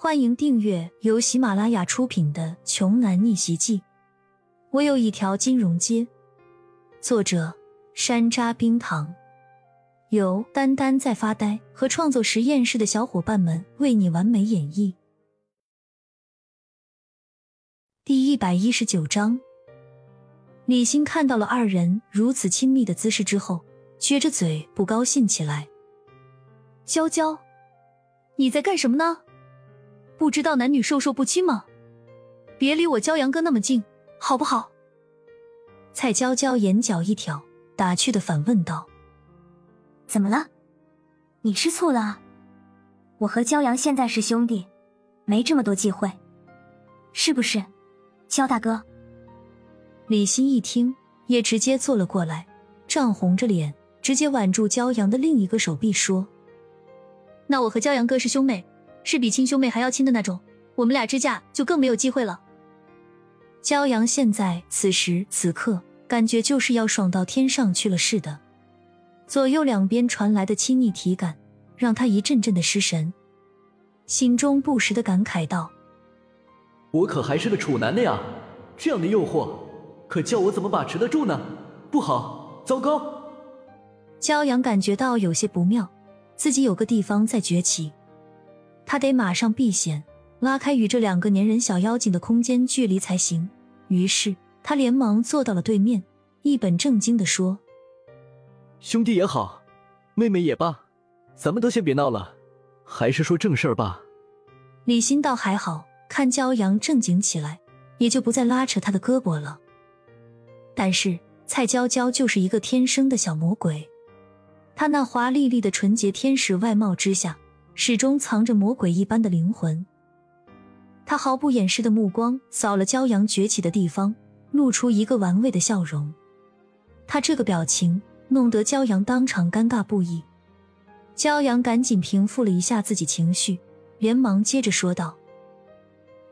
欢迎订阅由喜马拉雅出品的《穷男逆袭记》。我有一条金融街。作者：山楂冰糖，由丹丹在发呆和创作实验室的小伙伴们为你完美演绎。第一百一十九章，李欣看到了二人如此亲密的姿势之后，撅着嘴不高兴起来。娇娇，你在干什么呢？不知道男女授受不亲吗？别离我骄阳哥那么近，好不好？蔡娇娇眼角一挑，打趣的反问道：“怎么了？你吃醋了？我和骄阳现在是兄弟，没这么多忌讳，是不是？焦大哥。”李欣一听，也直接坐了过来，涨红着脸，直接挽住骄阳的另一个手臂说：“那我和骄阳哥是兄妹。”是比亲兄妹还要亲的那种，我们俩之嫁就更没有机会了。骄阳现在此时此刻感觉就是要爽到天上去了似的，左右两边传来的亲昵体感让他一阵阵的失神，心中不时的感慨道：“我可还是个处男的呀，这样的诱惑，可叫我怎么把持得住呢？不好，糟糕！”骄阳感觉到有些不妙，自己有个地方在崛起。他得马上避险，拉开与这两个粘人小妖精的空间距离才行。于是他连忙坐到了对面，一本正经的说：“兄弟也好，妹妹也罢，咱们都先别闹了，还是说正事儿吧。”李欣倒还好，看骄阳正经起来，也就不再拉扯他的胳膊了。但是蔡娇娇就是一个天生的小魔鬼，她那华丽丽的纯洁天使外貌之下。始终藏着魔鬼一般的灵魂。他毫不掩饰的目光扫了骄阳崛起的地方，露出一个玩味的笑容。他这个表情弄得骄阳当场尴尬不已。骄阳赶紧平复了一下自己情绪，连忙接着说道：“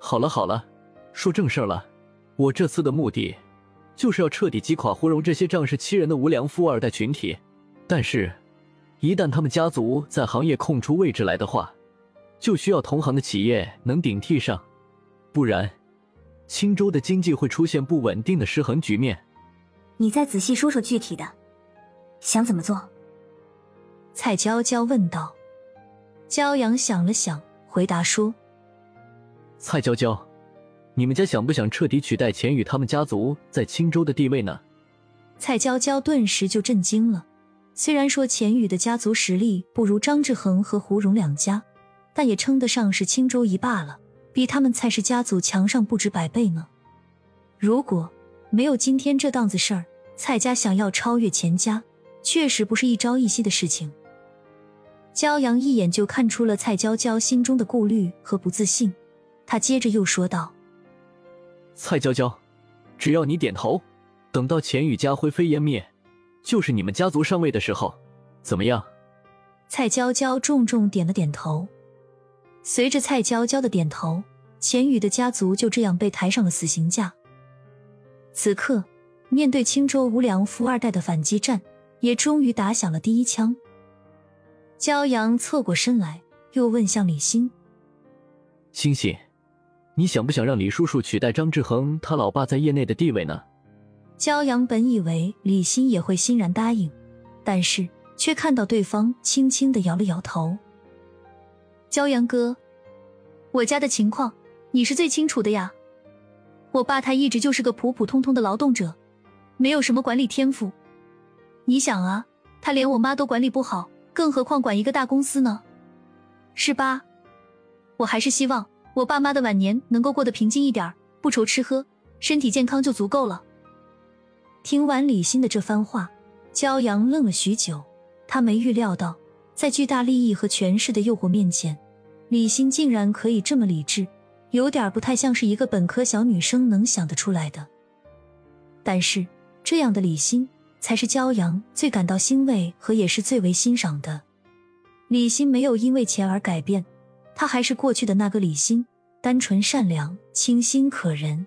好了好了，说正事儿了。我这次的目的，就是要彻底击垮胡荣这些仗势欺人的无良富二代群体。但是……”一旦他们家族在行业空出位置来的话，就需要同行的企业能顶替上，不然青州的经济会出现不稳定的失衡局面。你再仔细说说具体的，想怎么做？蔡娇娇问道。骄阳想了想，回答说：“蔡娇娇，你们家想不想彻底取代钱宇他们家族在青州的地位呢？”蔡娇娇顿时就震惊了。虽然说钱宇的家族实力不如张志恒和胡荣两家，但也称得上是青州一霸了，比他们蔡氏家族强上不止百倍呢。如果没有今天这档子事儿，蔡家想要超越钱家，确实不是一朝一夕的事情。骄阳一眼就看出了蔡娇娇心中的顾虑和不自信，他接着又说道：“蔡娇娇，只要你点头，等到钱宇家灰飞烟灭。”就是你们家族上位的时候，怎么样？蔡娇娇重重点了点头。随着蔡娇娇的点头，钱宇的家族就这样被抬上了死刑架。此刻，面对青州无良富二代的反击战，也终于打响了第一枪。骄阳侧过身来，又问向李欣：“星星，你想不想让李叔叔取代张志恒他老爸在业内的地位呢？”骄阳本以为李欣也会欣然答应，但是却看到对方轻轻的摇了摇头。骄阳哥，我家的情况你是最清楚的呀。我爸他一直就是个普普通通的劳动者，没有什么管理天赋。你想啊，他连我妈都管理不好，更何况管一个大公司呢？是吧？我还是希望我爸妈的晚年能够过得平静一点，不愁吃喝，身体健康就足够了。听完李欣的这番话，骄阳愣了许久。他没预料到，在巨大利益和权势的诱惑面前，李欣竟然可以这么理智，有点不太像是一个本科小女生能想得出来的。但是，这样的李欣才是骄阳最感到欣慰和也是最为欣赏的。李欣没有因为钱而改变，她还是过去的那个李欣，单纯善良、清新可人。